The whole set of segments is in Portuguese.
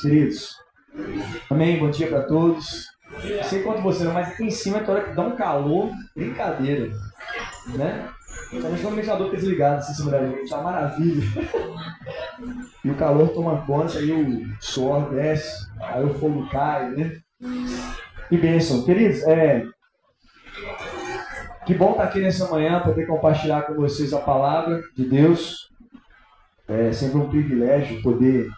queridos. Amém? Bom dia para todos. Não sei quanto você não, mas aqui em cima tem hora que dá um calor, brincadeira. Né? Somente quando o ventilador desligado, assim, cima da gente, é uma maravilha. e o calor toma conta, aí o suor desce, aí o fogo cai, né? Que bênção. Queridos, é, que bom estar aqui nessa manhã, poder compartilhar com vocês a palavra de Deus. É sempre um privilégio poder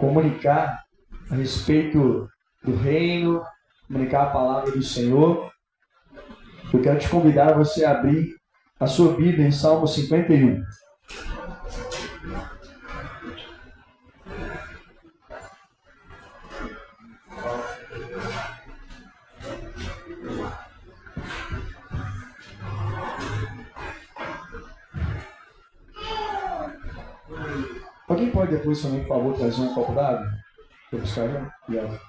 comunicar a respeito do reino, comunicar a palavra do Senhor. Eu quero te convidar a você abrir a sua Bíblia em Salmo 51. Pode depois também, por favor, trazer um copo d'água? Buscar já? Obrigado.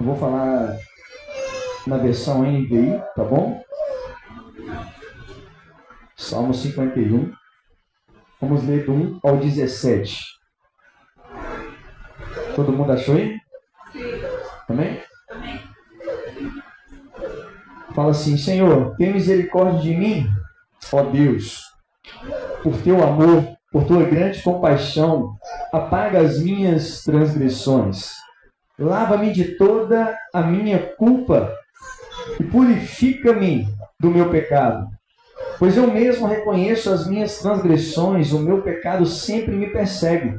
Eu vou falar na versão NVI, tá bom? Salmo 51. Vamos ler do 1 ao 17. Todo mundo achou aí? Amém? Fala assim, Senhor, tem misericórdia de mim, ó Deus, por teu amor, por tua grande compaixão, apaga as minhas transgressões. Lava-me de toda a minha culpa e purifica-me do meu pecado. Pois eu mesmo reconheço as minhas transgressões, o meu pecado sempre me persegue.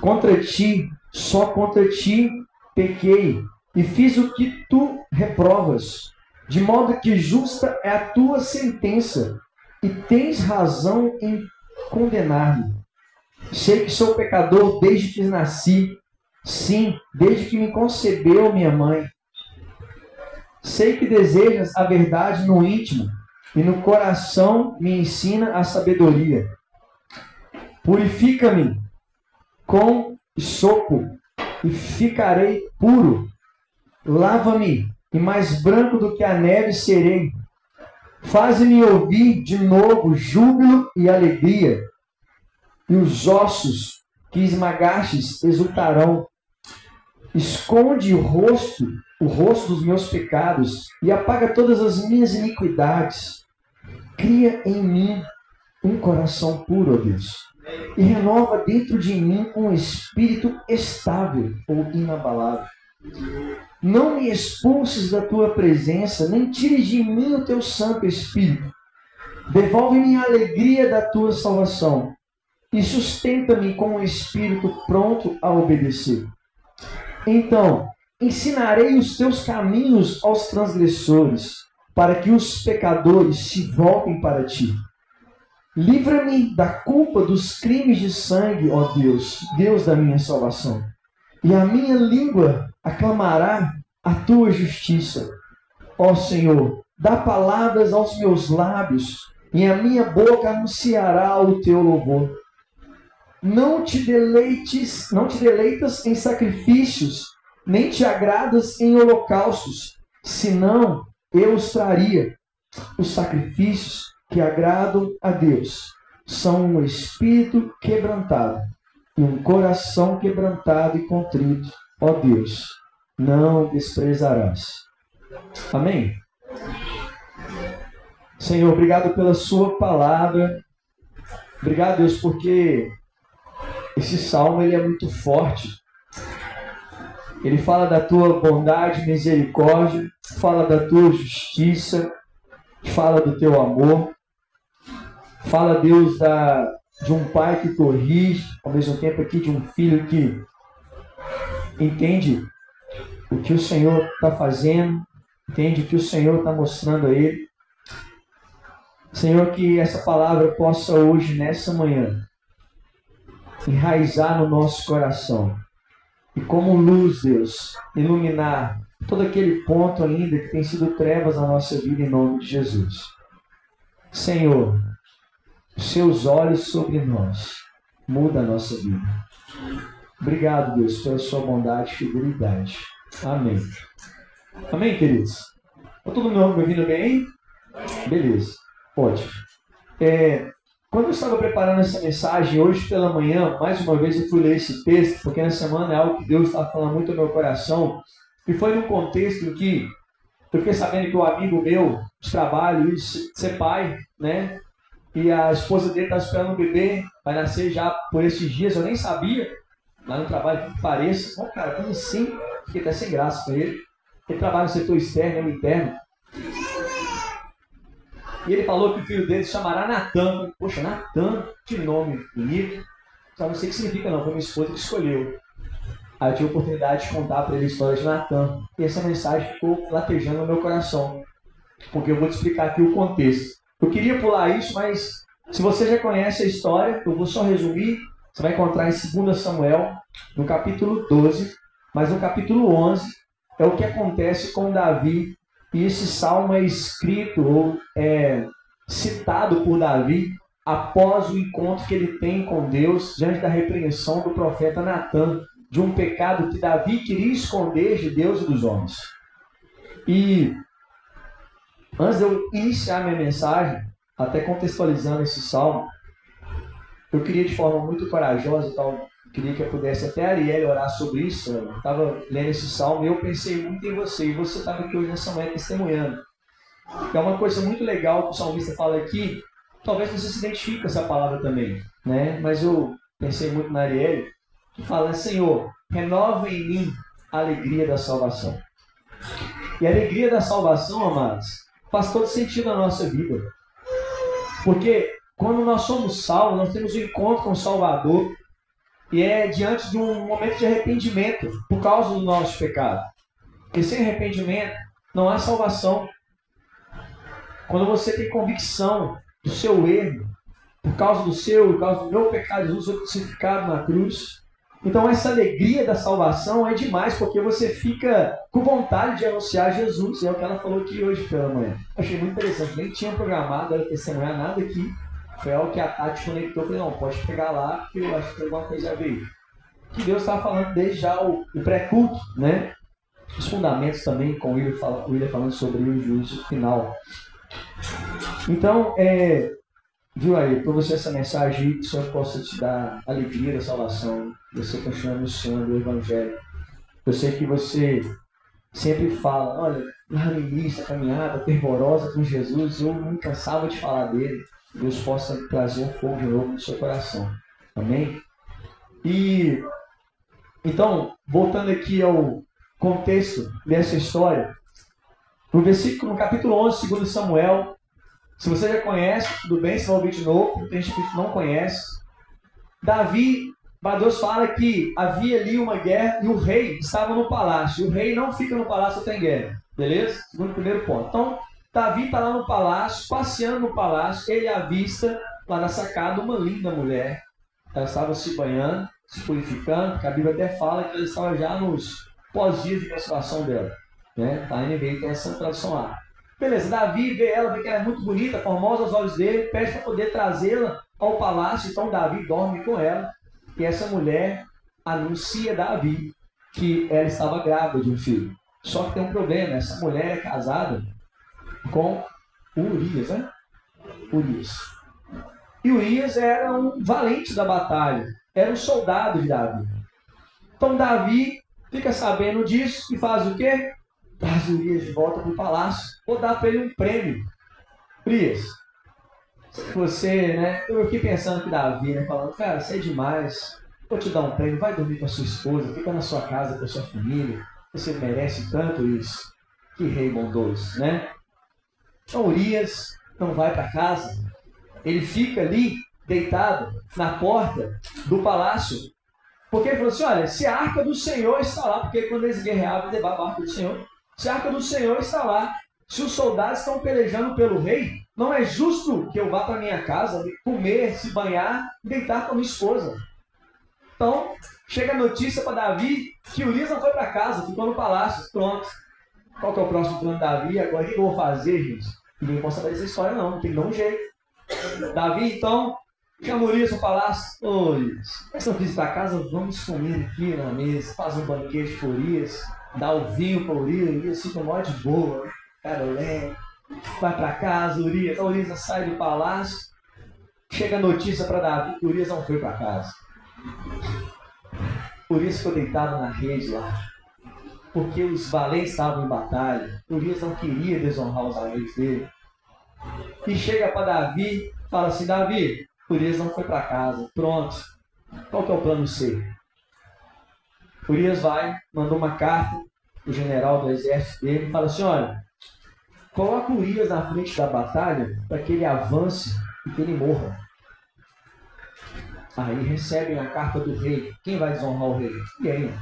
Contra ti só contra ti pequei e fiz o que tu reprovas, de modo que justa é a tua sentença e tens razão em condenar-me. Sei que sou pecador desde que nasci, sim, desde que me concebeu minha mãe. Sei que desejas a verdade no íntimo e no coração me ensina a sabedoria. Purifica-me com sopo e ficarei puro. Lava-me e mais branco do que a neve serei. Faze-me ouvir de novo júbilo e alegria, e os ossos que esmagastes exultarão. Esconde o rosto, o rosto dos meus pecados, e apaga todas as minhas iniquidades. Cria em mim um coração puro, ó Deus e renova dentro de mim um espírito estável ou inabalável. Não me expulses da tua presença, nem tires de mim o teu Santo Espírito. Devolve-me a alegria da tua salvação e sustenta-me com um espírito pronto a obedecer. Então, ensinarei os teus caminhos aos transgressores, para que os pecadores se voltem para ti. Livra-me da culpa dos crimes de sangue, ó Deus, Deus da minha salvação. E a minha língua aclamará a tua justiça. Ó Senhor, dá palavras aos meus lábios, e a minha boca anunciará o teu louvor. Não te deleites, não te deleitas em sacrifícios, nem te agradas em holocaustos, senão eu os traria. Os sacrifícios que agradam a Deus são um espírito quebrantado e um coração quebrantado e contrito. Ó Deus, não desprezarás. Amém? Senhor, obrigado pela Sua palavra. Obrigado, Deus, porque esse salmo ele é muito forte. Ele fala da tua bondade, misericórdia, fala da tua justiça, fala do teu amor. Fala, Deus, da, de um pai que corrige, ao mesmo tempo aqui de um filho que entende o que o Senhor está fazendo, entende o que o Senhor está mostrando a ele. Senhor, que essa palavra possa hoje, nessa manhã, enraizar no nosso coração e, como luz, Deus, iluminar todo aquele ponto ainda que tem sido trevas na nossa vida, em nome de Jesus. Senhor, seus olhos sobre nós. Muda a nossa vida. Obrigado, Deus, pela sua bondade e fidelidade. Amém. Amém, queridos? Está todo mundo me ouvindo bem? Beleza. Ótimo. É, quando eu estava preparando essa mensagem hoje pela manhã, mais uma vez eu fui ler esse texto, porque na semana é algo que Deus está falando muito no meu coração, e foi num contexto que eu fiquei sabendo que um amigo meu de trabalho, de ser pai, né? E a esposa dele está esperando um bebê, vai nascer já por esses dias, eu nem sabia, lá no trabalho, que pareça. Oh, cara, como assim? Fiquei até sem graça com ele. Ele trabalha no setor externo, eu interno. E ele falou que o filho dele se chamará Natan. Poxa, Natan, que nome bonito. Só não sei o que significa não, foi minha esposa que escolheu. Aí eu tive a oportunidade de contar para ele a história de Natan. E essa mensagem ficou latejando no meu coração. Porque eu vou te explicar aqui o contexto. Eu queria pular isso, mas se você já conhece a história, eu vou só resumir. Você vai encontrar em 2 Samuel, no capítulo 12, mas no capítulo 11 é o que acontece com Davi e esse salmo é escrito ou é citado por Davi após o encontro que ele tem com Deus diante da repreensão do profeta Natan de um pecado que Davi queria esconder de Deus e dos homens. E antes de eu iniciar minha mensagem, até contextualizando esse salmo, eu queria de forma muito corajosa, tal, queria que eu pudesse até a Ariel orar sobre isso. Eu estava lendo esse salmo e eu pensei muito em você. E você estava aqui hoje nessa manhã testemunhando. É uma coisa muito legal que o salmista fala aqui. Talvez você se identifique com essa palavra também, né? Mas eu pensei muito na Ariel, que fala: Senhor, renova em mim a alegria da salvação. E a alegria da salvação, amados, faz todo sentido na nossa vida. Porque quando nós somos salvos, nós temos um encontro com o Salvador, e é diante de um momento de arrependimento por causa do nosso pecado. Porque sem arrependimento não há salvação. Quando você tem convicção do seu erro, por causa do seu, por causa do meu pecado, Jesus foi crucificado na cruz. Então essa alegria da salvação é demais, porque você fica com vontade de anunciar Jesus. É o que ela falou aqui hoje pela manhã. Achei muito interessante. Nem tinha programado ela testemunhar nada aqui. Foi algo que a Tati conectou. Falei, não, pode pegar lá, porque eu acho que tem alguma coisa a ver. Que Deus estava falando desde já o, o pré-culto, né? Os fundamentos também, com o William, fala, o William falando sobre o juízo final. Então, é, viu aí, para você essa mensagem, que o Senhor possa te dar alegria da salvação, você continuar anunciando o Evangelho. Eu sei que você sempre fala, olha, lá no início, a caminhada fervorosa com Jesus, eu não cansava de falar dele. Deus possa trazer um fogo de novo no seu coração. Amém? E então, voltando aqui ao contexto dessa história, no versículo, no capítulo 11, 2 Samuel, se você já conhece, tudo bem, se vai ouvir de novo, tem gente que não conhece. Davi, Deus fala que havia ali uma guerra e o rei estava no palácio. O rei não fica no palácio até guerra, beleza? Segundo primeiro ponto. Então, Davi está lá no palácio, passeando no palácio, ele avista lá na sacada uma linda mulher. Ela estava se banhando, se purificando, que a Bíblia até fala que ela estava já nos pós-dias de menstruação dela. Né? A NVI tem essa tradução lá. Beleza, Davi vê ela, vê que ela é muito bonita, formosa aos olhos dele, pede para poder trazê-la ao palácio. Então Davi dorme com ela. E essa mulher anuncia a Davi que ela estava grávida de um filho. Só que tem um problema, essa mulher é casada com Urias, né? Urias. E Urias era um valente da batalha, era um soldado de Davi. Então Davi fica sabendo disso e faz o quê? Traz Urias de volta para o palácio. Vou dar para ele um prêmio. Urias, você, né? Eu fiquei pensando que Davi, né? Falando, cara, você é demais. Vou te dar um prêmio, vai dormir com a sua esposa, fica na sua casa com a sua família. Você merece tanto isso. Que rei bondoso, né? Então Urias não vai para casa, ele fica ali deitado na porta do palácio, porque ele falou assim: olha, se a arca do Senhor está lá, porque quando eles guerreavam, levavam a arca do Senhor, se a arca do Senhor está lá, se os soldados estão pelejando pelo rei, não é justo que eu vá para minha casa comer, se banhar e deitar com a minha esposa. Então, chega a notícia para Davi que Urias não foi para casa, ficou no palácio. Pronto. Qual que é o próximo plano de Davi? Agora o que eu vou fazer, gente? Ninguém pode saber dessa história, não. Tem que dar um jeito. Davi, então, Chama Urias para o palácio. Ô Urias, vocês não visitar a casa? Vamos comer aqui na mesa. Faz um banquete para Urias. Dá o vinho para Urias. Urias fica mó de boa. Cara, leve. Vai para casa, Urias. A Urias sai do palácio. Chega a notícia para Davi que Urias não foi para casa. Urias ficou deitado na rede lá. Porque os valentes estavam em batalha. Urias não queria desonrar os amigos dele. E chega para Davi, fala assim: Davi, Urias não foi para casa. Pronto. Qual que é o plano C? Urias vai, mandou uma carta o general do exército dele e fala assim: olha, coloca Urias na frente da batalha para que ele avance e que ele morra. Aí recebem a carta do rei. Quem vai desonrar o rei? Ninguém.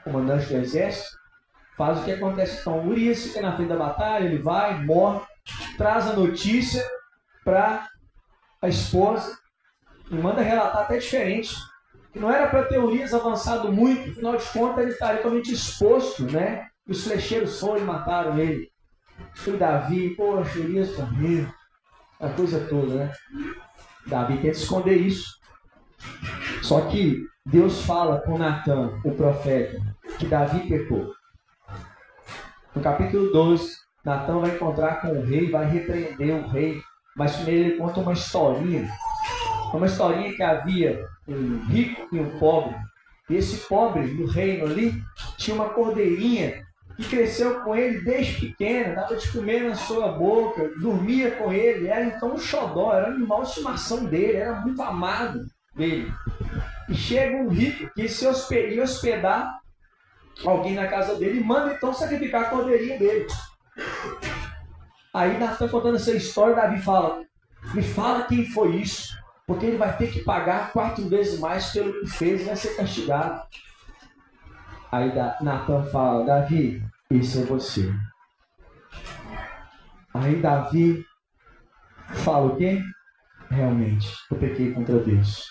O comandante do exército faz o que acontece. Então, Urias fica na frente da batalha, ele vai, morre, traz a notícia para a esposa e manda relatar até diferente. Que não era para ter Urias avançado muito, afinal de contas ele estaria totalmente exposto, né? E os flecheiros foram e mataram ele. E Davi, poxa, Urias morreu. A coisa toda, né? Davi tenta esconder isso. Só que Deus fala com Natan, o profeta, que Davi pecou. No capítulo 12, Natan vai encontrar com o rei, vai repreender o rei, mas primeiro ele conta uma historinha. Uma historinha que havia um rico e um pobre. E esse pobre no reino ali tinha uma cordeirinha que cresceu com ele desde pequeno, dava de comer na sua boca, dormia com ele, era então um xodó, era um animal de estimação dele, era muito amado dele. E chega um rico que se ia hospedar alguém na casa dele e manda então sacrificar a cordeirinha dele. Aí Natan contando essa história, Davi fala: Me fala quem foi isso, porque ele vai ter que pagar quatro vezes mais pelo que fez e vai ser castigado. Aí Natan fala: Davi, isso é você. Aí Davi fala o quê? Realmente, eu pequei contra Deus.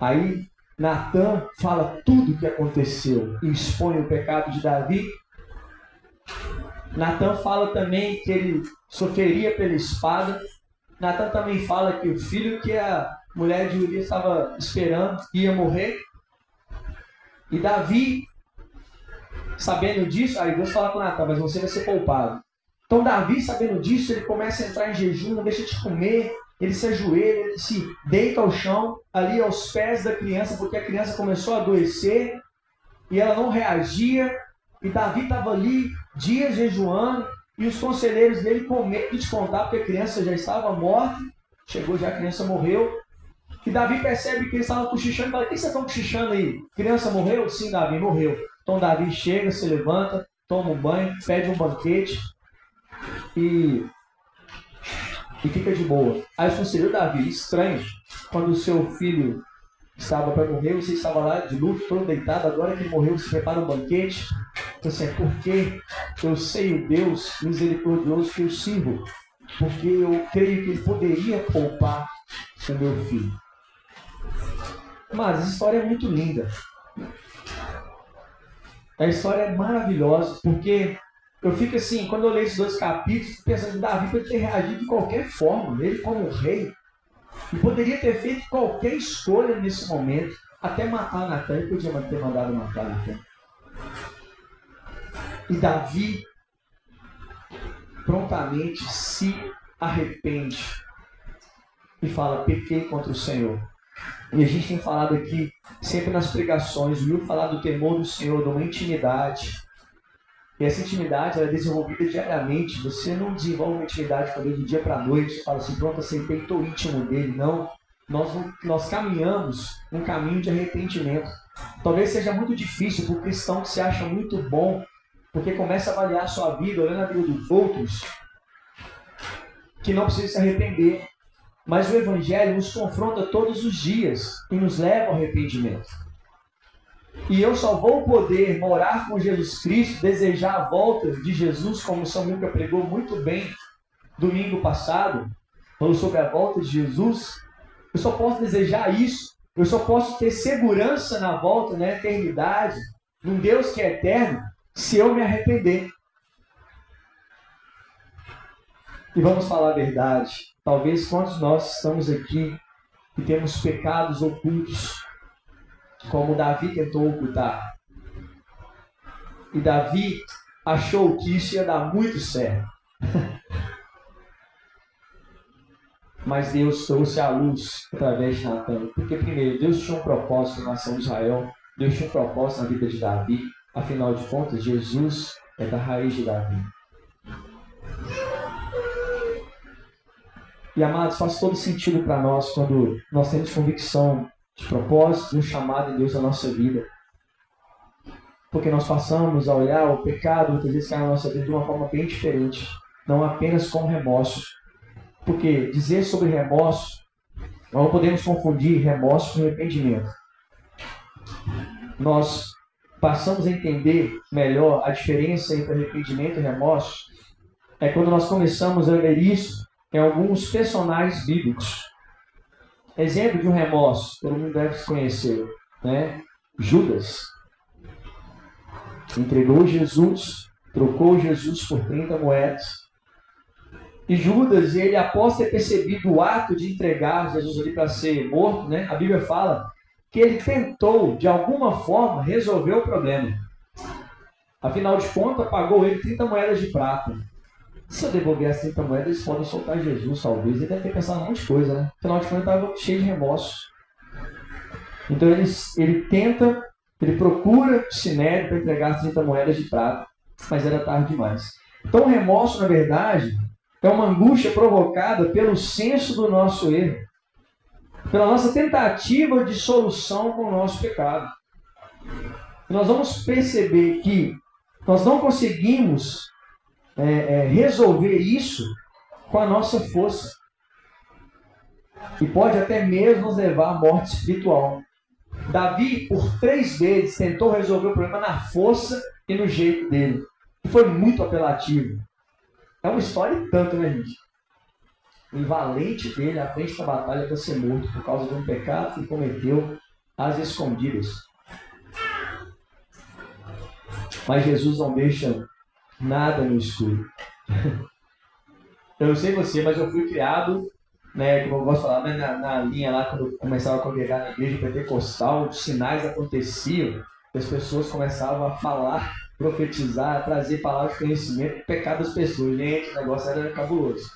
Aí Natan fala tudo o que aconteceu e expõe o pecado de Davi. Natan fala também que ele sofreria pela espada. Natan também fala que o filho que a mulher de Urias estava esperando ia morrer. E Davi, sabendo disso, aí Deus fala com Natan, mas você vai ser poupado. Então Davi, sabendo disso, ele começa a entrar em jejum, não deixa de comer, ele se ajoelha, ele se deita ao chão, ali aos pés da criança, porque a criança começou a adoecer e ela não reagia. E Davi estava ali, dias jejuando, e os conselheiros dele com medo de contar, porque a criança já estava morta, chegou já a criança morreu. E Davi percebe que eles estavam cochichando e fala: O que vocês estão cochichando aí? Criança morreu? Sim, Davi morreu. Então Davi chega, se levanta, toma um banho, pede um banquete e e fica de boa. Aí o conselheiro Davi, estranho, quando o seu filho estava para morrer, você estava lá de luto, todo deitado, agora que ele morreu, se prepara um banquete. Então, assim, é porque eu sei o Deus misericordioso que eu sirvo, porque eu creio que ele poderia poupar o meu filho. Mas a história é muito linda. A história é maravilhosa, porque eu fico assim, quando eu leio esses dois capítulos, pensando que Davi poderia ter reagido de qualquer forma, ele como rei, e poderia ter feito qualquer escolha nesse momento, até matar Natan, ele podia ter mandado matar Natan. E Davi prontamente se arrepende e fala: pequei contra o Senhor. E a gente tem falado aqui, sempre nas pregações, viu falar do temor do Senhor, de uma intimidade, e essa intimidade é desenvolvida diariamente. Você não desenvolve uma intimidade com Deus dia para noite. Você fala assim, pronto, aceitei, estou íntimo dele. Não. Nós, nós caminhamos um caminho de arrependimento. Talvez seja muito difícil para o cristão que se acha muito bom, porque começa a avaliar a sua vida, olhando a vida dos outros, que não precisa se arrepender. Mas o Evangelho nos confronta todos os dias e nos leva ao arrependimento. E eu só vou poder morar com Jesus Cristo, desejar a volta de Jesus, como o Samuca pregou muito bem domingo passado, falou sobre a volta de Jesus. Eu só posso desejar isso, eu só posso ter segurança na volta, na eternidade, num Deus que é eterno, se eu me arrepender. E vamos falar a verdade. Talvez quantos nós estamos aqui e temos pecados ocultos, como Davi tentou ocultar. E Davi achou que isso ia dar muito certo. Mas Deus trouxe a luz através de Natan. Porque, primeiro, Deus tinha um propósito na nação de Israel, Deus tinha um propósito na vida de Davi. Afinal de contas, Jesus é da raiz de Davi. E amados, faz todo sentido para nós quando nós temos convicção de propósito, de um chamado de Deus na nossa vida. Porque nós passamos a olhar o pecado, muitas vezes, na nossa vida de uma forma bem diferente. Não apenas com remorso. Porque dizer sobre remorso, nós não podemos confundir remorso com arrependimento. Nós passamos a entender melhor a diferença entre arrependimento e remorso é quando nós começamos a ler isso em alguns personagens bíblicos. Exemplo de um remorso, todo mundo deve conhecer, né? Judas entregou Jesus, trocou Jesus por 30 moedas. E Judas, ele após ter percebido o ato de entregar Jesus ali para ser morto, né? A Bíblia fala que ele tentou de alguma forma resolver o problema. Afinal de contas, pagou ele 30 moedas de prata. Se eu devolver as 30 moedas, eles podem soltar Jesus, talvez. Ele deve ter pensado um monte de coisa, né? Afinal de contas, estava cheio de remorso. Então ele, ele tenta, ele procura o para entregar as 30 moedas de prata, mas era tarde demais. Então o remorso, na verdade, é uma angústia provocada pelo senso do nosso erro, pela nossa tentativa de solução com o nosso pecado. Nós vamos perceber que nós não conseguimos é, é, resolver isso com a nossa força. E pode até mesmo nos levar à morte espiritual. Davi, por três vezes, tentou resolver o problema na força e no jeito dele. E foi muito apelativo. É uma história e tanto, né, gente? O valente dele à frente da batalha para ser morto por causa de um pecado que cometeu às escondidas. Mas Jesus não deixa nada no escuro. eu não sei você, mas eu fui criado, né, como eu gosto de falar, né, na, na linha lá, quando eu começava a congregar na igreja pentecostal, os sinais aconteciam, as pessoas começavam a falar, profetizar, trazer palavras de conhecimento, pecado das pessoas. Gente, o negócio era cabuloso.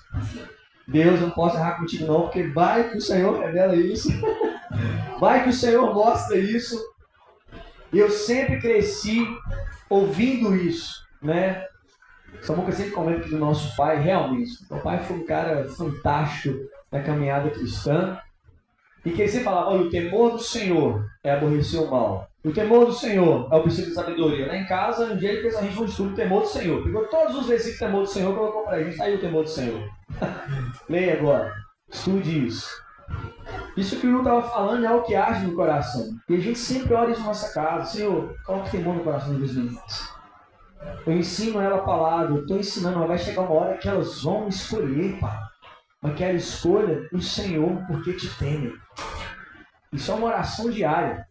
Deus, não posso errar contigo não, porque vai que o Senhor revela isso. vai que o Senhor mostra isso. E eu sempre cresci ouvindo isso, né? Samuca sempre comenta do nosso pai, realmente, o pai foi um cara fantástico na caminhada cristã. E que ele sempre falava, olha, o temor do Senhor é aborrecer o mal. O temor do Senhor é o princípio de sabedoria. Lá em casa, um dia ele fez a gente um estudo o temor do Senhor. Pegou todos os versículos do temor do Senhor, colocou para a gente, aí o temor do Senhor. Leia agora. Estude isso. Isso que o Will estava falando é o que age no coração. E a gente sempre ora isso na nossa casa. Senhor, coloque temor no coração dos meninos. Eu ensino ela a palavra, eu estou ensinando, mas vai chegar uma hora que elas vão escolher, pai. Mas que ela escolha o Senhor porque te temem. Isso é uma oração diária.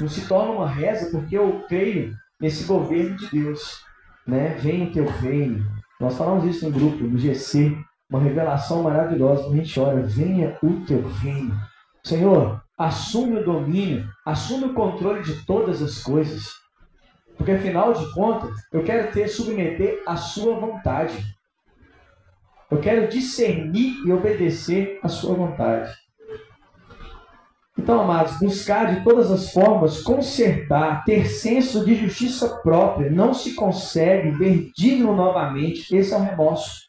Não se torna uma reza porque eu creio nesse governo de Deus. Né? Venha o teu reino. Nós falamos isso no grupo, no GC. Uma revelação maravilhosa. A gente ora, venha o teu reino. Senhor, assume o domínio, assume o controle de todas as coisas. Porque afinal de contas, eu quero ter submeter a sua vontade. Eu quero discernir e obedecer a sua vontade. Então, amados, buscar de todas as formas consertar, ter senso de justiça própria, não se consegue ver digno novamente. Esse é o remorso.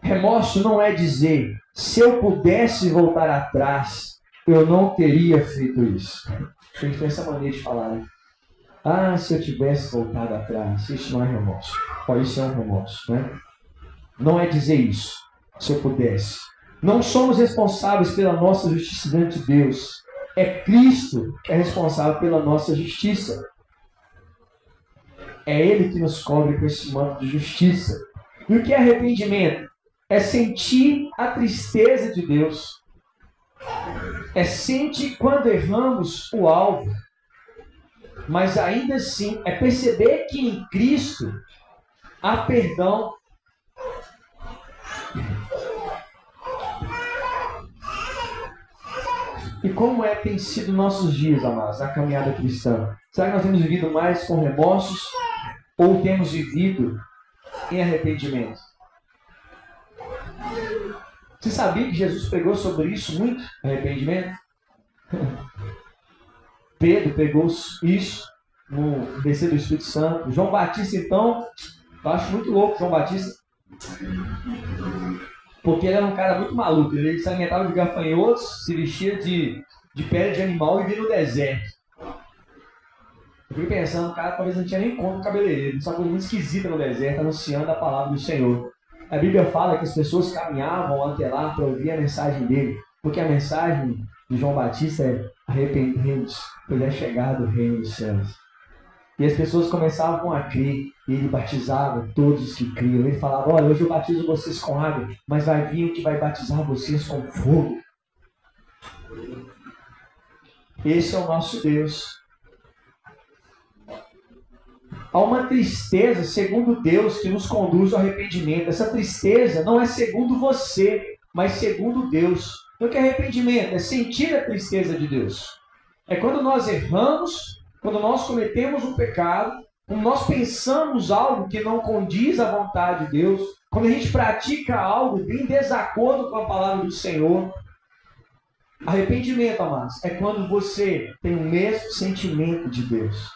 Remorso não é dizer, se eu pudesse voltar atrás, eu não teria feito isso. A gente tem essa maneira de falar, né? Ah, se eu tivesse voltado atrás, isso não é remorso. Ó, isso é um remorso, né? Não é dizer isso, se eu pudesse. Não somos responsáveis pela nossa justiça diante de Deus. É Cristo que é responsável pela nossa justiça. É Ele que nos cobre com esse manto de justiça. E o que é arrependimento? É sentir a tristeza de Deus é sente quando erramos o alvo, mas ainda assim é perceber que em Cristo há perdão. E como é tem sido nossos dias, amados, na caminhada cristã? Será que nós temos vivido mais com remorsos ou temos vivido em arrependimento? Você sabia que Jesus pregou sobre isso muito? Arrependimento? Pedro pegou isso no descer do Espírito Santo. João Batista, então, eu acho muito louco João Batista. Porque ele era um cara muito maluco. Ele se alimentava de gafanhotos, se vestia de, de pele de animal e via no deserto. Eu fiquei pensando, o cara talvez não tinha nem conta o cabeleireiro. Só coisa muito esquisita no deserto, anunciando a palavra do Senhor. A Bíblia fala que as pessoas caminhavam até lá para ouvir a mensagem dele. Porque a mensagem de João Batista é arrependendo pois é chegado o reino dos céus. E as pessoas começavam a crer, e ele batizava todos os que criam. Ele falava: Olha, hoje eu batizo vocês com água, mas vai vir o que vai batizar vocês com fogo. Esse é o nosso Deus. Há uma tristeza, segundo Deus, que nos conduz ao arrependimento. Essa tristeza não é segundo você, mas segundo Deus. O que é arrependimento? É sentir a tristeza de Deus. É quando nós erramos quando nós cometemos um pecado, quando nós pensamos algo que não condiz à vontade de Deus, quando a gente pratica algo em desacordo com a palavra do Senhor, arrependimento, amados, é quando você tem o mesmo sentimento de Deus.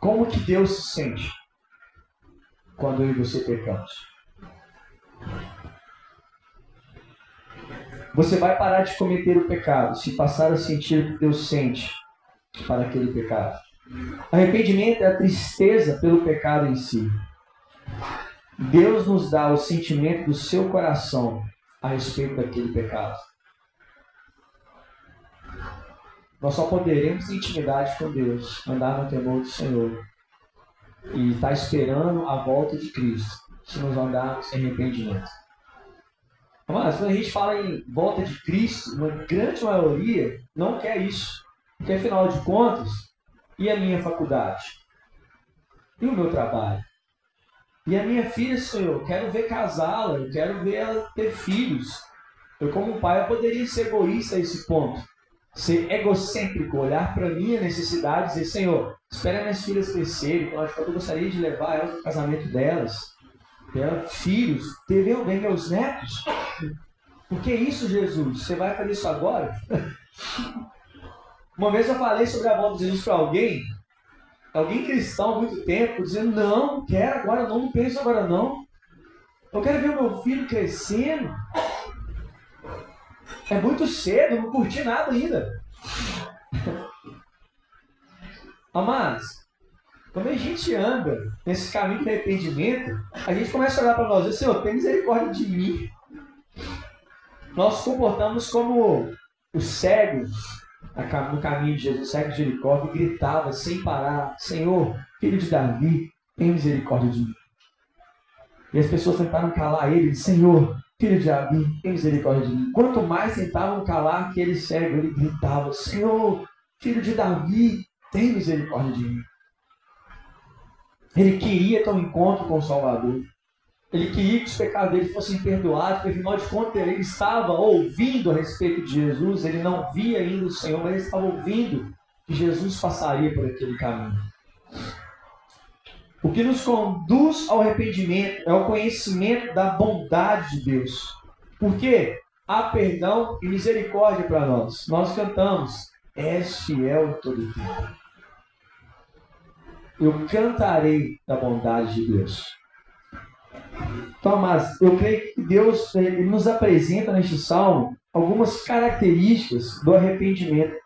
Como que Deus se sente quando eu e você pecamos? Você vai parar de cometer o pecado se passar a sentir o que Deus sente para aquele pecado. Arrependimento é a tristeza pelo pecado em si. Deus nos dá o sentimento do seu coração a respeito daquele pecado. Nós só poderemos ter intimidade com Deus, andar no temor do Senhor e estar tá esperando a volta de Cristo, se nos andarmos em arrependimento. Mas quando a gente fala em volta de Cristo, uma grande maioria não quer isso. Porque afinal de contas, e a minha faculdade? E o meu trabalho? E a minha filha, Senhor, eu quero ver casá-la, eu quero ver ela ter filhos. Eu, como pai, eu poderia ser egoísta a esse ponto. Ser egocêntrico, olhar para minha necessidade e dizer, Senhor, espera minhas filhas crescerem, então, eu gostaria de levar elas o casamento delas ter filhos, ter bem meus netos. Por que isso, Jesus? Você vai fazer isso agora? Uma vez eu falei sobre a volta de Jesus para alguém, alguém cristão há muito tempo, dizendo: Não, não quero agora, não, não penso agora, não. Eu quero ver o meu filho crescendo. É muito cedo, não curti nada ainda. Amados, quando a gente anda nesse caminho de arrependimento, a gente começa a olhar para nós e dizer, Senhor, tem misericórdia de mim. Nós nos comportamos como os cegos no caminho de Jesus, de Jericó, que gritava sem parar, Senhor, filho de Davi, tem misericórdia de mim. E as pessoas tentaram calar ele, Senhor, filho de Davi, tem misericórdia de mim. Quanto mais tentavam calar aquele cego, ele gritava, Senhor, filho de Davi, tem misericórdia de mim. Ele queria ter um encontro com o Salvador. Ele queria que os pecados dele fossem perdoados, porque afinal de contas ele estava ouvindo a respeito de Jesus, ele não via ainda o Senhor, mas ele estava ouvindo que Jesus passaria por aquele caminho. O que nos conduz ao arrependimento é o conhecimento da bondade de Deus. Porque há perdão e misericórdia para nós. Nós cantamos, és fiel todo o tempo eu cantarei da bondade de Deus. Então, mas eu creio que Deus ele nos apresenta neste salmo algumas características do arrependimento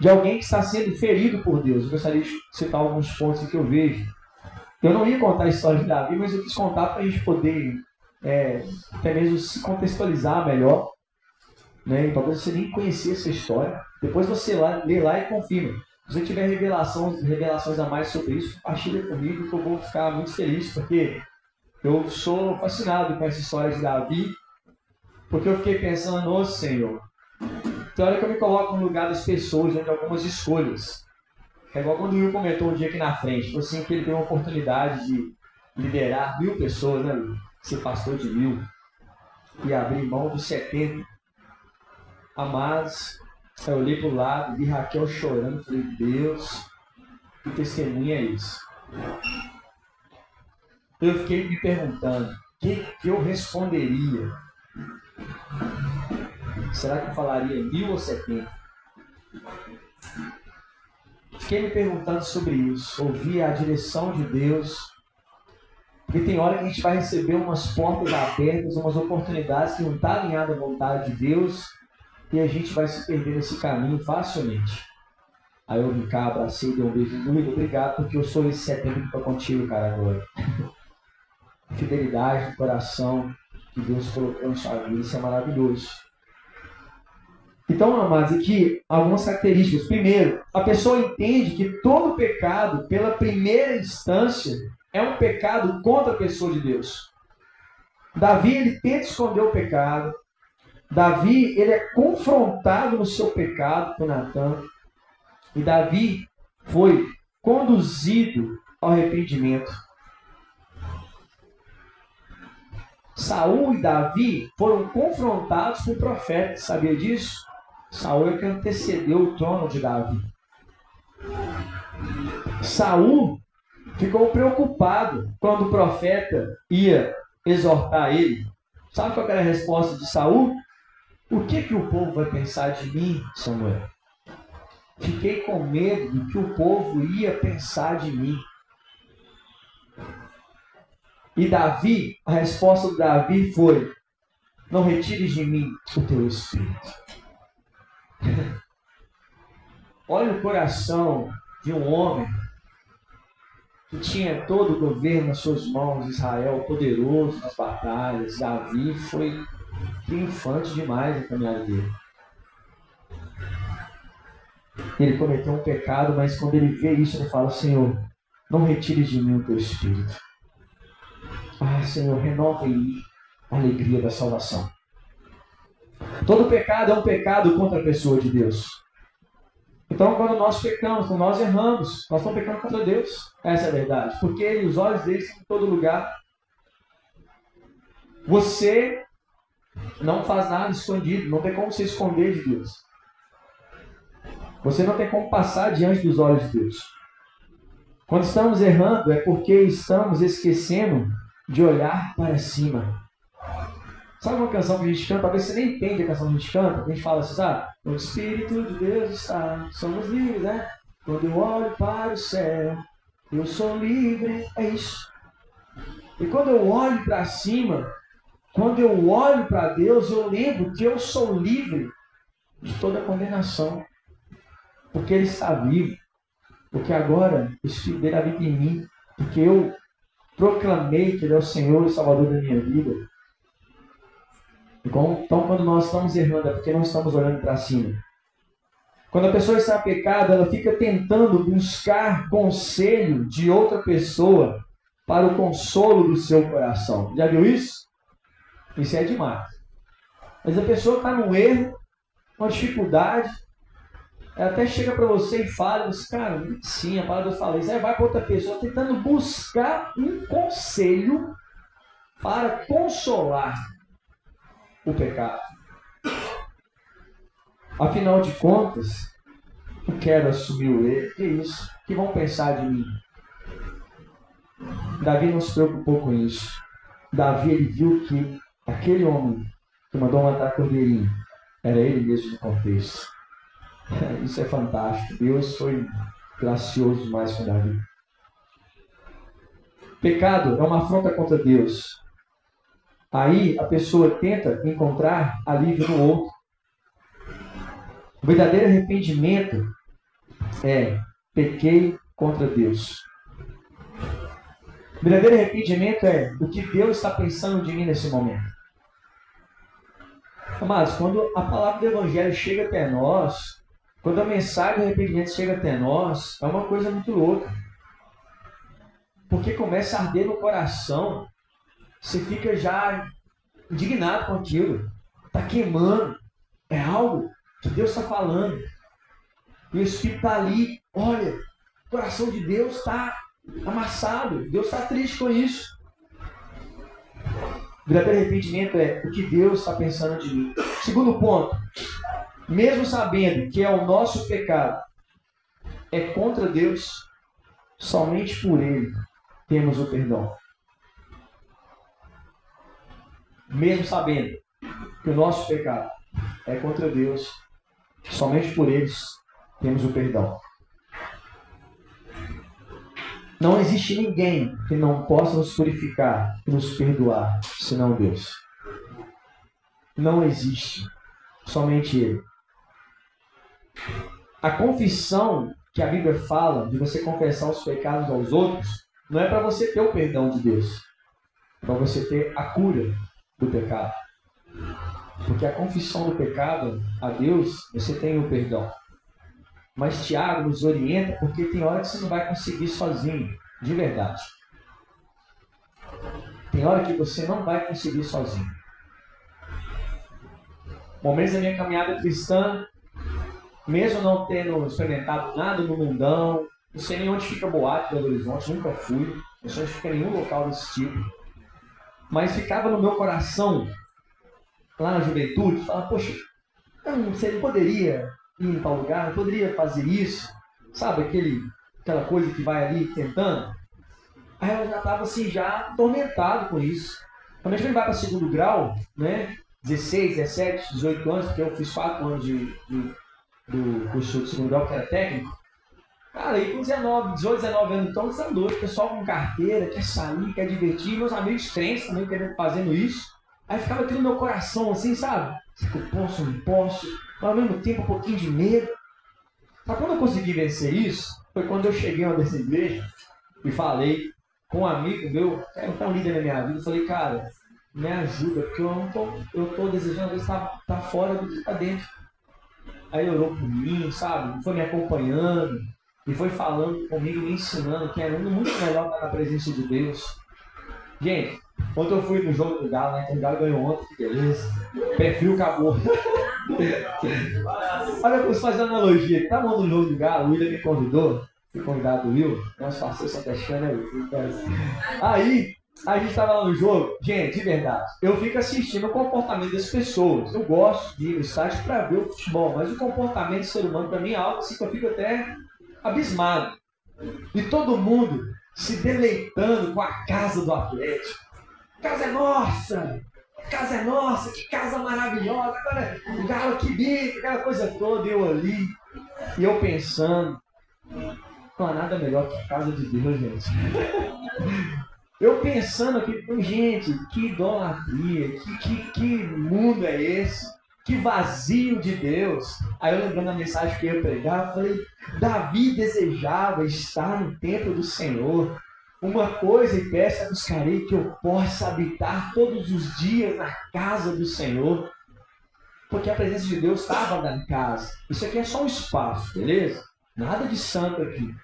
de alguém que está sendo ferido por Deus. Eu gostaria de citar alguns pontos que eu vejo. Eu não ia contar a história de Davi, mas eu quis contar para a gente poder é, até mesmo se contextualizar melhor. Né? E talvez você nem conhecesse essa história. Depois você lá, lê lá e confirma. Se você tiver revelações, revelações a mais sobre isso, compartilha comigo que eu vou ficar muito feliz, porque eu sou fascinado com essa história de Davi, porque eu fiquei pensando, no Senhor, tem hora que eu me coloco no lugar das pessoas, de algumas escolhas. É igual quando o Will comentou um dia aqui na frente, assim, que ele teve uma oportunidade de liderar mil pessoas, né, Will? Ser pastor de mil. E abrir mão dos 70 Amados, eu olhei para o lado, vi Raquel chorando, falei, Deus, que testemunha é isso? Eu fiquei me perguntando, o que, que eu responderia? Será que eu falaria mil ou setenta? Fiquei me perguntando sobre isso, ouvi a direção de Deus, porque tem hora que a gente vai receber umas portas abertas, umas oportunidades que não está alinhada à vontade de Deus, e a gente vai se perder nesse caminho facilmente. Aí eu vim cá, abracei, dei um beijo. Muito obrigado, porque eu sou esse setembro que estou contigo, cara, agora. Fidelidade, coração que Deus colocou em sua vida, isso é maravilhoso. Então, amados, aqui algumas características. Primeiro, a pessoa entende que todo pecado, pela primeira instância, é um pecado contra a pessoa de Deus. Davi, ele tenta esconder o pecado. Davi, ele é confrontado no seu pecado por Natan. E Davi foi conduzido ao arrependimento. Saul e Davi foram confrontados por profetas, sabia disso? Saul é que antecedeu o trono de Davi. Saul ficou preocupado quando o profeta ia exortar ele. Sabe qual era a resposta de Saul? O que que o povo vai pensar de mim, Samuel? Fiquei com medo do que o povo ia pensar de mim. E Davi, a resposta de Davi foi: Não retires de mim o teu espírito. Olha o coração de um homem que tinha todo o governo nas suas mãos, Israel poderoso nas batalhas. Davi foi triunfante demais na caminhada dele. Ele cometeu um pecado, mas quando ele vê isso, ele fala: Senhor, não retire de mim o teu espírito. Ah, Senhor, renova em mim a alegria da salvação. Todo pecado é um pecado contra a pessoa de Deus. Então, quando nós pecamos, quando nós erramos, nós estamos pecando contra Deus. Essa é a verdade. Porque ele, os olhos dele estão em todo lugar. Você não faz nada escondido. Não tem como se esconder de Deus. Você não tem como passar diante dos olhos de Deus. Quando estamos errando, é porque estamos esquecendo de olhar para cima. Sabe uma canção que a gente canta? Talvez você nem entende a canção que a gente canta. A gente fala assim, sabe? O Espírito de Deus está, somos livres, né? Quando eu olho para o céu, eu sou livre. É isso. E quando eu olho para cima, quando eu olho para Deus, eu lembro que eu sou livre de toda condenação. Porque Ele está vivo. Porque agora o Espírito dele habita em mim. Porque eu proclamei que Ele é o Senhor e Salvador da minha vida. Então, quando nós estamos errando, é porque não estamos olhando para cima. Quando a pessoa está pecada, ela fica tentando buscar conselho de outra pessoa para o consolo do seu coração. Já viu isso? Isso é demais. Mas a pessoa está no erro, uma dificuldade, até chega para você e fala, você, cara, sim, a palavra eu falei, você vai para outra pessoa tentando buscar um conselho para consolar o pecado. Afinal de contas, eu quero assumir o erro. Que isso? Que vão pensar de mim? Davi não se preocupou com isso. Davi ele viu que aquele homem que mandou matar Cordeirinho era ele mesmo no contexto. Isso é fantástico. Deus foi gracioso demais com Davi. Pecado é uma afronta contra Deus. Aí a pessoa tenta encontrar alívio no outro. O verdadeiro arrependimento é pequei contra Deus. O verdadeiro arrependimento é o que Deus está pensando de mim nesse momento. Mas quando a palavra do Evangelho chega até nós, quando a mensagem do arrependimento chega até nós, é uma coisa muito louca. Porque começa a arder no coração você fica já indignado com aquilo. Está queimando. É algo que Deus está falando. E o Espírito está ali. Olha, o coração de Deus está amassado. Deus está triste com isso. O verdadeiro arrependimento é o que Deus está pensando de mim. Segundo ponto. Mesmo sabendo que é o nosso pecado, é contra Deus, somente por Ele temos o perdão. Mesmo sabendo que o nosso pecado é contra Deus, somente por eles temos o perdão. Não existe ninguém que não possa nos purificar e nos perdoar, senão Deus. Não existe. Somente Ele. A confissão que a Bíblia fala de você confessar os pecados aos outros não é para você ter o perdão de Deus, é para você ter a cura do pecado. Porque a confissão do pecado a Deus, você tem o perdão. Mas Tiago nos orienta porque tem hora que você não vai conseguir sozinho, de verdade. Tem hora que você não vai conseguir sozinho. Momentos da minha caminhada cristã, mesmo não tendo experimentado nada no mundão, não sei nem onde fica Boate Belo Horizonte, nunca fui, não sei onde fica nenhum local desse tipo. Mas ficava no meu coração, lá na juventude, falar, poxa, eu não sei, não poderia ir em tal lugar, poderia fazer isso, sabe, aquele, aquela coisa que vai ali tentando. Aí eu já estava assim, já atormentado com isso. Quando a gente vai para segundo grau, né, 16, 17, 18 anos, porque eu fiz 4 anos de, de, do curso de segundo grau, que era técnico, Cara, aí com 19, 18, 19 anos, então é doido, pessoal com carteira, quer sair, quer divertir, meus amigos crentes também querendo fazendo isso. Aí ficava aquilo no meu coração, assim, sabe? Eu posso, não posso, mas ao mesmo tempo um pouquinho de medo. Mas quando eu consegui vencer isso, foi quando eu cheguei uma dessa igreja e falei com um amigo meu, que era um líder na minha vida, eu falei, cara, me ajuda, porque eu não tô, eu tô desejando estar tá, tá fora do que está dentro. Aí orou por mim, sabe? Foi me acompanhando e foi falando comigo, me ensinando que é muito melhor estar na presença de Deus. Gente, ontem eu fui no jogo do Galo, né? O Galo ganhou ontem, que beleza. Frio acabou. Olha, eu posso fazer uma analogia. Tá no jogo do Galo, o William me convidou. Fui convidado do Will. Nossa, parceiro São Testano, né, Will? Aí, a gente estava lá no jogo, gente, de verdade, eu fico assistindo o comportamento das pessoas. Eu gosto de ir no estádio para ver o futebol, mas o comportamento do ser humano para mim é algo assim que eu fico até abismado. E todo mundo se deleitando com a casa do Atlético. Casa é nossa! Casa é nossa, que casa maravilhosa! Agora o galo que bica, aquela coisa toda, eu ali. E eu pensando, não há nada melhor que a casa de Deus, gente. Eu pensando aqui, gente, que idolatria, que, que, que mundo é esse? Que vazio de Deus. Aí eu lembrando a mensagem que eu ia pregar, falei, Davi desejava estar no templo do Senhor. Uma coisa e peça buscarei que eu possa habitar todos os dias na casa do Senhor. Porque a presença de Deus estava na casa. Isso aqui é só um espaço, beleza? Nada de santo aqui.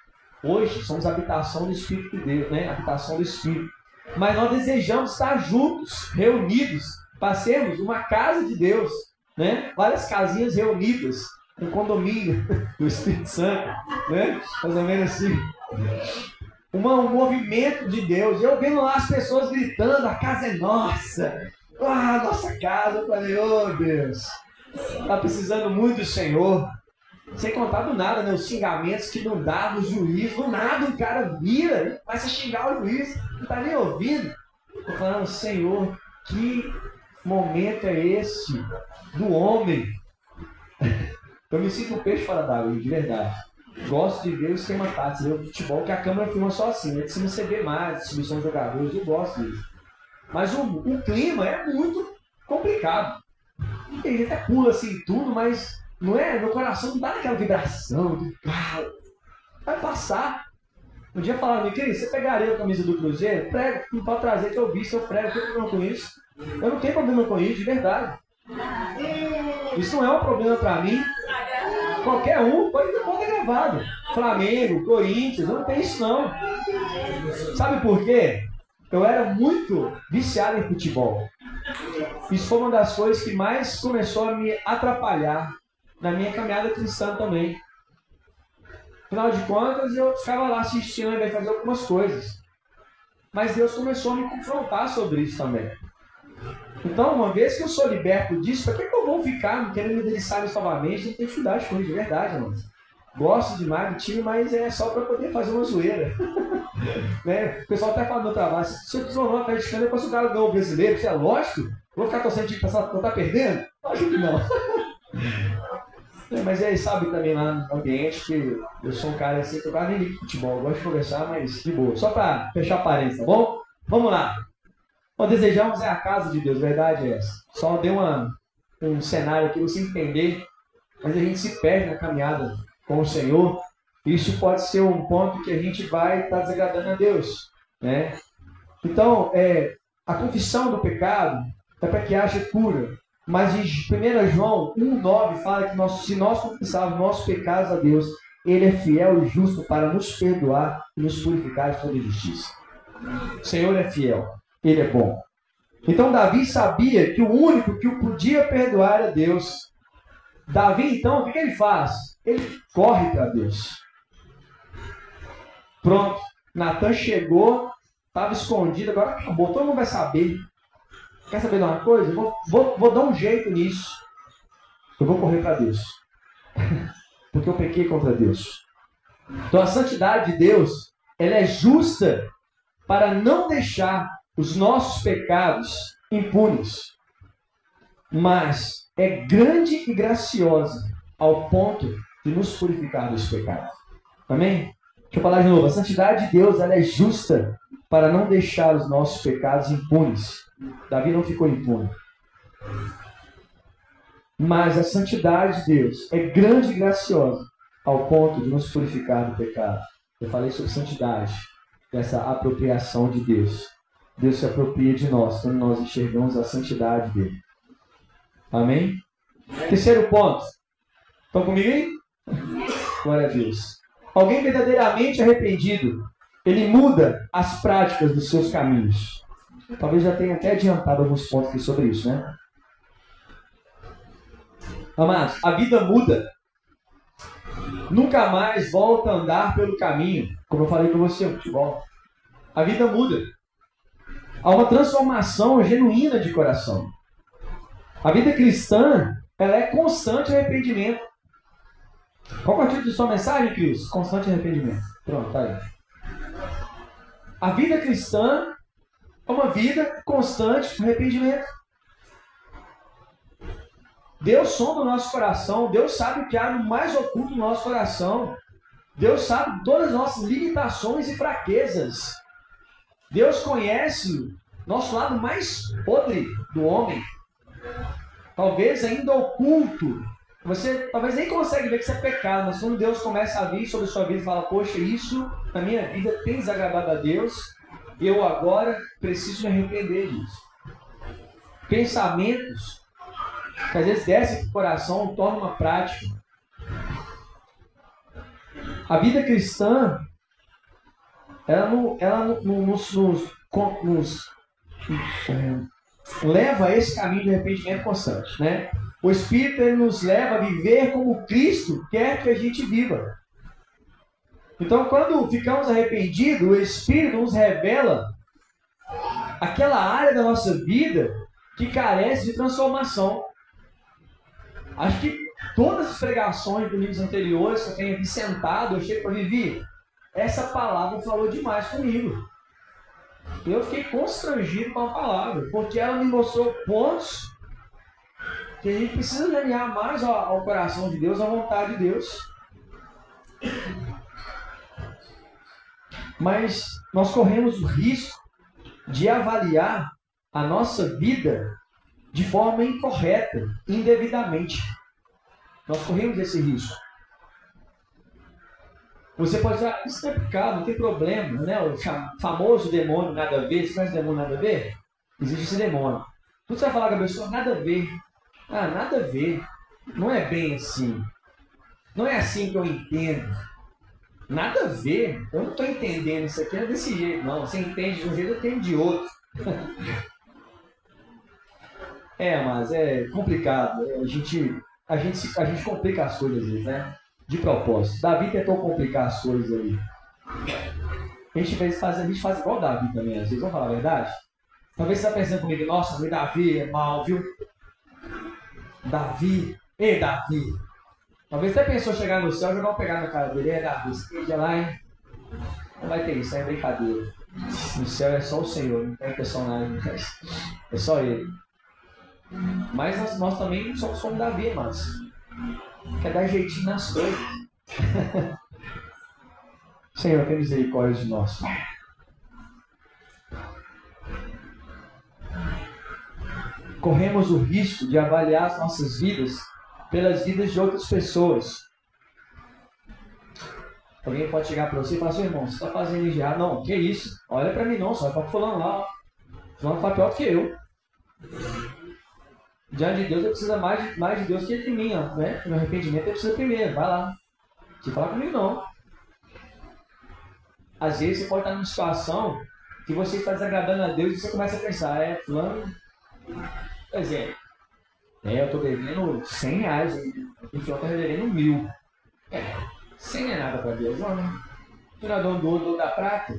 Hoje somos habitação do Espírito de Deus, né? Habitação do Espírito. Mas nós desejamos estar juntos, reunidos, para uma casa de Deus, né? Várias casinhas reunidas, um condomínio do Espírito Santo, né? Mais ou menos assim. Uma, um movimento de Deus. Eu vendo lá as pessoas gritando: a casa é nossa. Ah, nossa casa. Eu falei: oh Deus, está precisando muito do Senhor. Sem contar do nada, né? Os xingamentos que não dá no juiz, do nada um cara vira começa a xingar o juiz, não está nem ouvindo. Estou falando, Senhor, que momento é esse do homem? Eu me sinto um peixe fora d'água, de verdade. Gosto de ver o esquema tático, ver o futebol, que a câmera filma só assim, né? De cima você vê mais, distribuição de jogadores, eu gosto disso. Mas o, o clima é muito complicado. Tem gente até pula assim tudo, mas não é? Meu coração não dá aquela vibração carro. Vai passar. Um dia falaram, me querido, você pegaria a camisa do Cruzeiro? Prego, não pode trazer que eu vi, se eu prego, tem problema com isso. Eu não tenho problema com isso, de verdade. Isso não é um problema para mim. Qualquer um pode, pode ter gravado. Flamengo, Corinthians, não tem isso não. Sabe por quê? Eu era muito viciado em futebol. Isso foi uma das coisas que mais começou a me atrapalhar na minha caminhada cristã também. Afinal de contas, eu ficava lá assistindo e fazer algumas coisas. Mas Deus começou a me confrontar sobre isso também. Então, uma vez que eu sou liberto disso, para que, que eu vou ficar querendo me deliciar novamente? Não tem dificuldade com isso, de verdade, mano. Gosto demais do time, mas é só para poder fazer uma zoeira. né? O pessoal até fala no trabalho, se eu desonrar atleticano, depois o cara ganhou o brasileiro, isso é lógico. Vou ficar torcendo de passar não tá perdendo? Acho que não. é, mas aí sabe também lá no ambiente que eu sou um cara assim, que eu quase nem ligo futebol, eu gosto de conversar, mas de boa. Só para fechar parênteses, tá bom? Vamos lá. Nós desejamos é a casa de Deus, verdade é essa. Só deu uma, um cenário aqui, você entender, mas a gente se perde na caminhada com o Senhor. Isso pode ser um ponto que a gente vai estar tá desagradando a Deus, né? Então, é, a confissão do pecado é para que haja cura. Mas em 1 João 1,9 fala que nós, se nós confessarmos nossos pecados a Deus, Ele é fiel e justo para nos perdoar e nos purificar de toda justiça. O Senhor é fiel, Ele é bom. Então Davi sabia que o único que o podia perdoar era Deus. Davi, então, o que, que ele faz? Ele corre para Deus. Pronto, Natan chegou, estava escondido, agora acabou, todo mundo vai saber. Quer saber de uma coisa? Vou, vou, vou dar um jeito nisso. Eu vou correr para Deus. Porque eu pequei contra Deus. Então a santidade de Deus, ela é justa para não deixar os nossos pecados impunes. Mas é grande e graciosa ao ponto de nos purificar dos pecados. Amém? Deixa eu falar de novo. A santidade de Deus ela é justa para não deixar os nossos pecados impunes. Davi não ficou impune. Mas a santidade de Deus é grande e graciosa ao ponto de nos purificar do pecado. Eu falei sobre santidade, dessa apropriação de Deus. Deus se apropria de nós quando nós enxergamos a santidade dele. Amém? Terceiro ponto. Estão comigo aí? Glória a Deus. Alguém verdadeiramente arrependido, ele muda as práticas dos seus caminhos. Talvez já tenha até adiantado alguns pontos aqui sobre isso, né? Amados, a vida muda. Nunca mais volta a andar pelo caminho, como eu falei para você, futebol. A vida muda. Há uma transformação genuína de coração. A vida cristã, ela é constante arrependimento. Qual é o título de sua mensagem, Cris? Constante arrependimento. Pronto, tá aí. A vida cristã é uma vida constante arrependimento. Deus sonda o nosso coração, Deus sabe o que há no mais oculto do nosso coração. Deus sabe todas as nossas limitações e fraquezas. Deus conhece nosso lado mais podre do homem. Talvez ainda oculto. Você talvez nem consegue ver que isso é pecado, mas quando Deus começa a vir sobre a sua vida e fala, poxa, isso na minha vida tem desagradado a Deus, eu agora preciso me arrepender disso. Pensamentos que às vezes descem para o coração, tornam uma prática. A vida cristã, ela, não, ela não, nos, nos, nos é, leva a esse caminho de arrependimento constante. Né? O Espírito ele nos leva a viver como Cristo quer que a gente viva. Então, quando ficamos arrependidos, o Espírito nos revela aquela área da nossa vida que carece de transformação. Acho que todas as pregações dos livros anteriores que eu tenho aqui sentado, eu chego para Vivi, essa palavra falou demais comigo. Eu fiquei constrangido com a palavra, porque ela me mostrou pontos que a gente precisa alinhar mais ao, ao coração de Deus, à vontade de Deus. Mas nós corremos o risco de avaliar a nossa vida de forma incorreta, indevidamente. Nós corremos esse risco. Você pode dizer, isso não é pecado, não tem problema, né? O famoso demônio nada a ver, conhece demônio nada a ver? Existe esse demônio. Você vai falar com a pessoa, nada a ver. Ah, nada a ver. Não é bem assim. Não é assim que eu entendo. Nada a ver. Eu não estou entendendo isso aqui é desse jeito, não. Você entende de um jeito, eu entendo de outro. é, mas é complicado. A gente, a gente, a gente complica as coisas às vezes, né? De propósito. Davi tentou complicar as coisas aí. A gente, faz, a gente faz igual Davi também, às vezes, vamos falar a verdade? Talvez você está pensando comigo, nossa, o Davi é mal, viu? Davi, ei Davi. Talvez você pensou chegar no céu e jogar um pegar na cara dele, é Davi, você lá, hein? Não vai ter isso, é brincadeira. No céu é só o Senhor, não tem personagem, é só Ele. Mas nós, nós também somos como Davi, mas quer dar jeitinho nas coisas. Senhor, tem misericórdia de nós. Corremos o risco de avaliar as nossas vidas pelas vidas de outras pessoas. Alguém pode chegar para você e falar assim, irmão, você está fazendo errado. Não, que isso? Olha para mim não, só para fulano lá. Fulano faz pior que eu. Diante de Deus, eu preciso mais, mais de Deus que de mim. Ó, né? Meu arrependimento, eu preciso primeiro. Vai lá. Não falar comigo não. Às vezes você pode estar numa situação que você está desagradando a Deus e você começa a pensar, é, fulano... Por exemplo, é, eu estou devendo 100 reais, e fulano está devendo mil. É, 100 não é nada para Deus, não, né? Tu não é dono do ouro, da prata.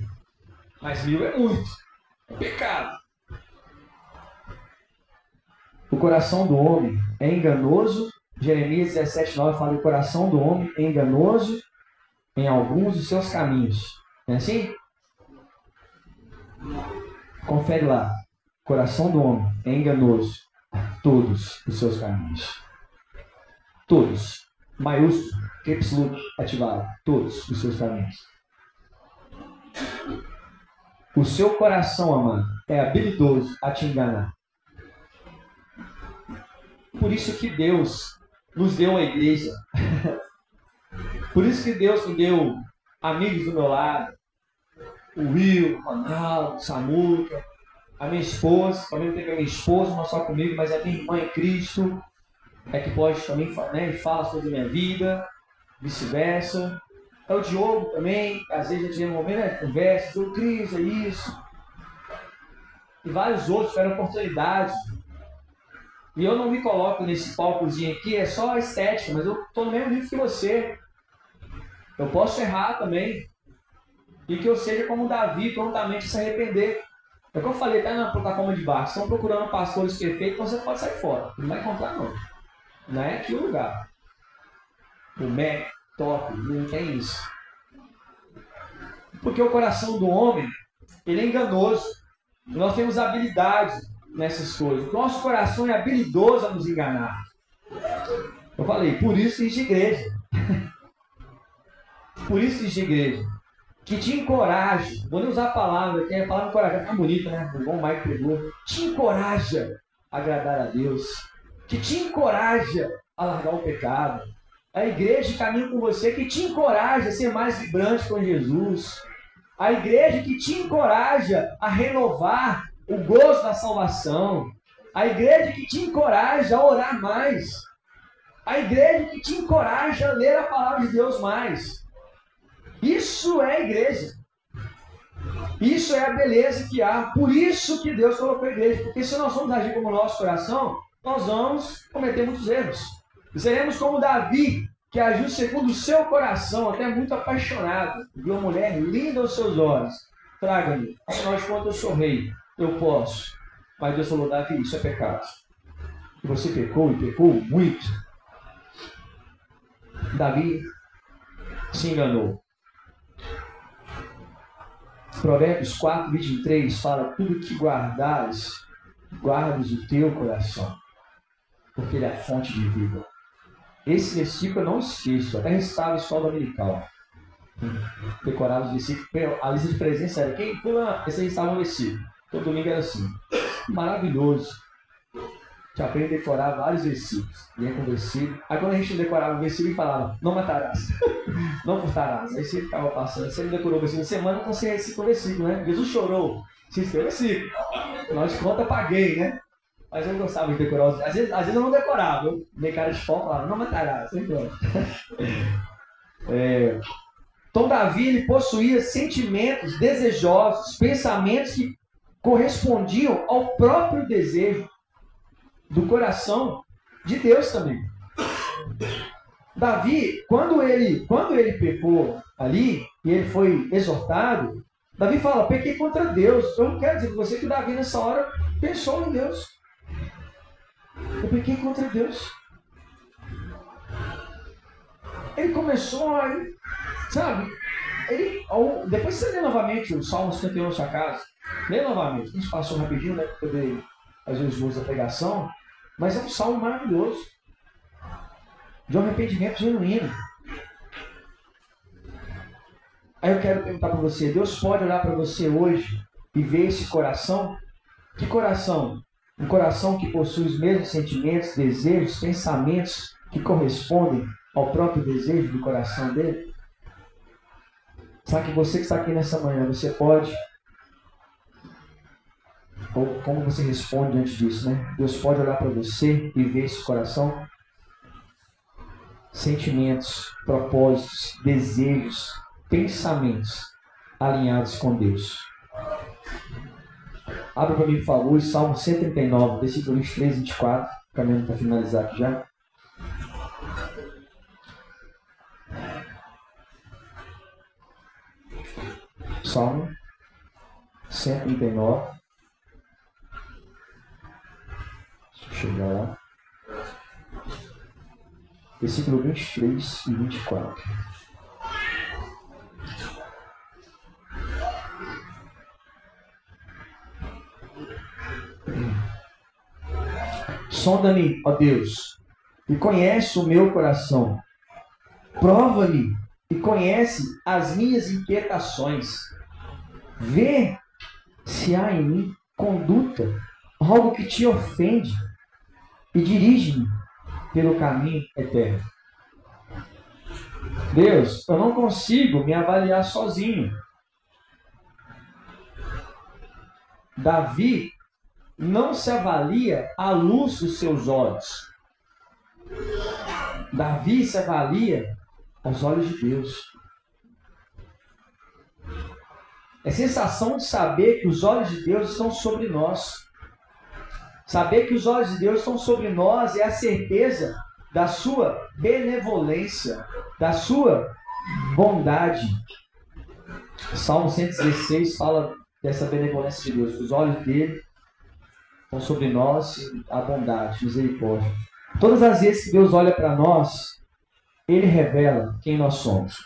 Mas mil é muito. É pecado. O coração do homem é enganoso. Jeremias 17, 9 fala o coração do homem é enganoso em alguns dos seus caminhos. Não é assim? Confere lá. O coração do homem é enganoso todos os seus caminhos. Todos. Maiúsculo, caps ativado. Todos os seus caminhos. O seu coração, amado, é habilidoso a te enganar. Por isso que Deus nos deu a igreja. Por isso que Deus me deu amigos do meu lado. O Will, o Ronaldo, o Samuca, a minha esposa, também tem a minha esposa, não só comigo, mas a minha irmã em Cristo, é que pode também né, fala sobre a minha vida, vice-versa. É o Diogo também, às vezes a gente tem um momento, né, conversa, o Cris, é isso. E vários outros tiveram oportunidade e eu não me coloco nesse palcozinho aqui, é só estética, mas eu estou no mesmo nível que você. Eu posso errar também. E que eu seja como Davi, prontamente se arrepender. É o que eu falei até na plataforma de baixo. Estão procurando pastores perfeitos, você pode sair fora. Não vai encontrar, não. Não é aqui o lugar. O Mac, top, não tem isso. Porque o coração do homem, ele é enganoso. Nós temos habilidade nessas coisas. Nosso coração é habilidoso a nos enganar. Eu falei, por isso existe igreja. por isso existe igreja. Que te encoraje. Vou usar a palavra, que é a palavra encorajar, é bonita, né? O bom Mike pregou. Te encoraja a agradar a Deus. Que te encoraja a largar o pecado. A igreja caminha com você que te encoraja a ser mais vibrante com Jesus. A igreja que te encoraja a renovar o gozo da salvação. A igreja que te encoraja a orar mais. A igreja que te encoraja a ler a palavra de Deus mais. Isso é igreja. Isso é a beleza que há. Por isso que Deus colocou a igreja. Porque se nós formos agir como o nosso coração, nós vamos cometer muitos erros. Seremos como Davi, que agiu segundo o seu coração, até muito apaixonado. Viu uma mulher linda aos seus olhos. Traga-me, afinal de contas eu sou rei eu posso. Mas Deus falou, Davi, isso é pecado. E você pecou e pecou muito. Davi se enganou. Provérbios 4, 23 fala: Tudo que guardares, guardes o teu coração, porque ele é a fonte de vida. Esse versículo eu não esqueço, até restava escola dominical. Decorava os versículos, a lista de presença era quem pula, esse restava um versículo. Todo domingo era assim. Maravilhoso. Te aprende a decorar vários versículos. Vinha com versículo. Aí quando a gente decorava o versículo, e falava, não matarás, não furtarás. Aí você ficava passando, você decorou o versículo. Semana então você recita o versículo, né? Jesus chorou. Você escreveu versículo. De contas, paguei, né? Mas eu gostava de decorar. Às vezes, às vezes eu não decorava. Eu dei cara de foco falava, não matarás. É... Então Davi ele possuía sentimentos desejosos, pensamentos que correspondiam ao próprio desejo do coração de Deus também. Davi, quando ele, quando ele pecou ali, e ele foi exortado, Davi fala, pequei contra Deus. Eu não quero dizer para você que Davi nessa hora pensou em Deus. Eu pequei contra Deus. Ele começou a, sabe, ele, depois você lê novamente o Salmo 51 na sua casa, lê novamente, a gente passou rapidinho, né, para poder às vezes usa a pregação, mas é um salmo maravilhoso, de um arrependimento genuíno. Aí eu quero perguntar para você: Deus pode olhar para você hoje e ver esse coração? Que coração? Um coração que possui os mesmos sentimentos, desejos, pensamentos que correspondem ao próprio desejo do coração dele? Sabe que você que está aqui nessa manhã, você pode. Ou como você responde diante disso, né? Deus pode olhar para você e ver esse coração? Sentimentos, propósitos, desejos, pensamentos alinhados com Deus. Abra para mim, por favor, Salmo 139, versículo 23 e 24, caminhando para finalizar aqui já. Salmo 139. Chegar lá. Versículo 23 e 24. Sonda-me, ó Deus, e conhece o meu coração. Prova-me e conhece as minhas inquietações. Vê se há em mim conduta, algo que te ofende, e dirige-me pelo caminho eterno. Deus, eu não consigo me avaliar sozinho. Davi não se avalia à luz dos seus olhos. Davi se avalia aos olhos de Deus. É sensação de saber que os olhos de Deus estão sobre nós. Saber que os olhos de Deus estão sobre nós é a certeza da sua benevolência, da sua bondade. Salmo 116 fala dessa benevolência de Deus. Os olhos dele estão sobre nós a bondade, misericórdia. Todas as vezes que Deus olha para nós, Ele revela quem nós somos.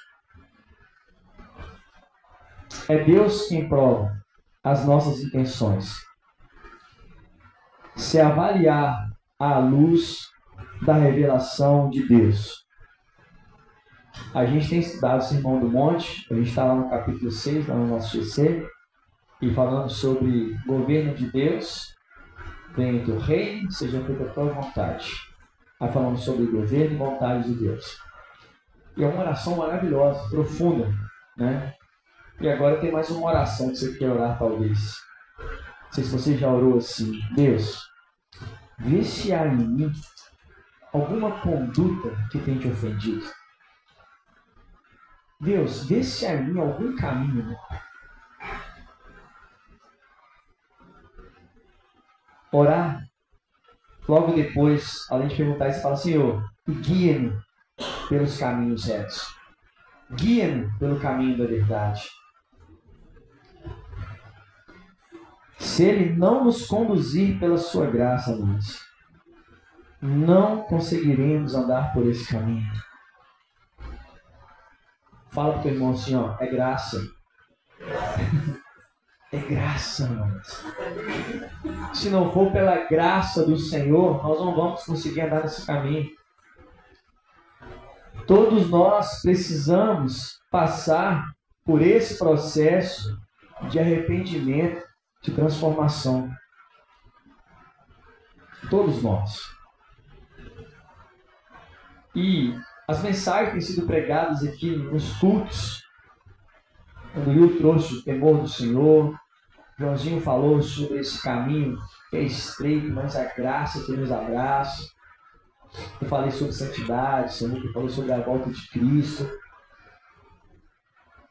É Deus quem prova as nossas intenções. Se avaliar à luz da revelação de Deus. A gente tem estudado o Sermão do Monte, a gente está lá no capítulo 6, lá no nosso GC, e falando sobre governo de Deus, venha o teu reino, seja feita a tua vontade. Aí falando sobre governo e vontade de Deus. E é uma oração maravilhosa, profunda, né? E agora tem mais uma oração que você quer orar, talvez. Sei se você já orou assim. Deus, vê se há em mim alguma conduta que tem te ofendido. Deus, vê se há em mim algum caminho orar, logo depois, além de perguntar isso, fala, Senhor, guia-me pelos caminhos retos. Guia-me pelo caminho da verdade. Se Ele não nos conduzir pela Sua graça, nós não conseguiremos andar por esse caminho. Fala para o teu irmão assim, ó, é graça. É graça, irmãos. Se não for pela graça do Senhor, nós não vamos conseguir andar nesse caminho. Todos nós precisamos passar por esse processo de arrependimento, de transformação. Todos nós. E as mensagens têm sido pregadas aqui nos cultos. Quando o Will trouxe o temor do Senhor, Joãozinho falou sobre esse caminho que é estreito, mas a graça que nos abraça. Eu falei sobre santidade, Senhor, que falou sobre a volta de Cristo.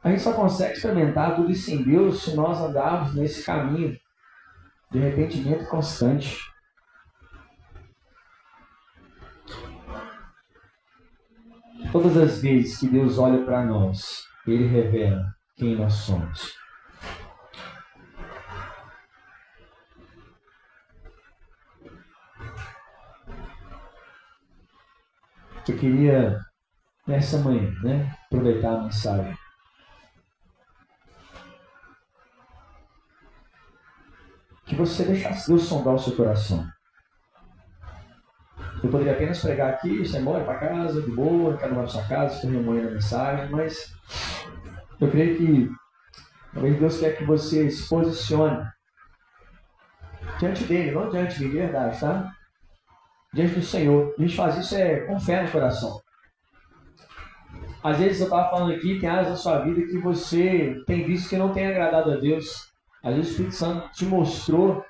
A gente só consegue experimentar tudo isso em Deus se nós andarmos nesse caminho de arrependimento constante. Todas as vezes que Deus olha para nós, Ele revela quem nós somos. Eu queria, nessa manhã, né, aproveitar a mensagem Que você deixasse Deus sondar o seu coração. Eu poderia apenas pregar aqui, você embora para casa, de boa, cada um vai para sua casa, estou remoendo a mensagem, mas eu creio que talvez Deus quer que você se posicione diante dele, não diante de verdade, tá? Diante do Senhor. A gente faz isso é com fé no coração. Às vezes eu estava falando aqui, tem áreas da sua vida que você tem visto que não tem agradado a Deus. Às vezes o Espírito Santo te mostrou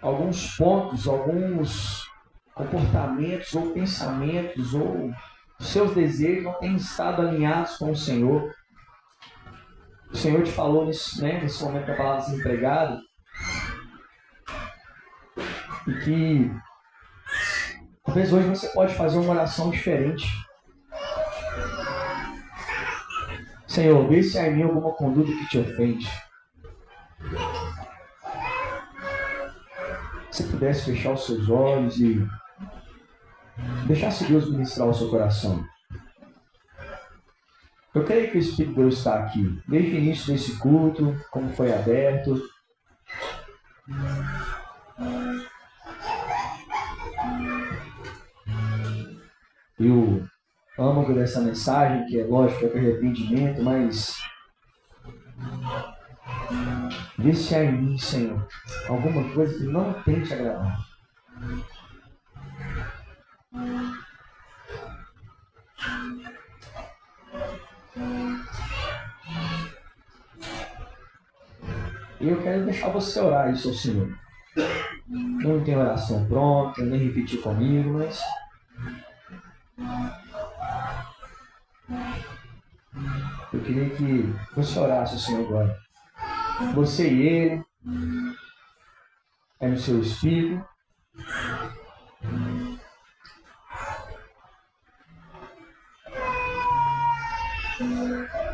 alguns pontos, alguns comportamentos ou pensamentos ou seus desejos não têm estado alinhados com o Senhor. O Senhor te falou nesse, né, nesse momento que a palavra desempregado e que talvez hoje você pode fazer uma oração diferente. Senhor, vê se há em mim alguma conduta que te ofende. Pudesse fechar os seus olhos e Deixasse Deus ministrar o seu coração. Eu creio que o Espírito de Deus está aqui, desde o início desse culto, como foi aberto. E o âmago dessa mensagem, que é lógico, é arrependimento, mas mim, Senhor, alguma coisa que não tem te agradado. E eu quero deixar você orar isso ao Senhor. Não tem oração pronta, nem repetir comigo, mas. Eu queria que você orasse Senhor agora. Você e ele. É no seu espírito. Thank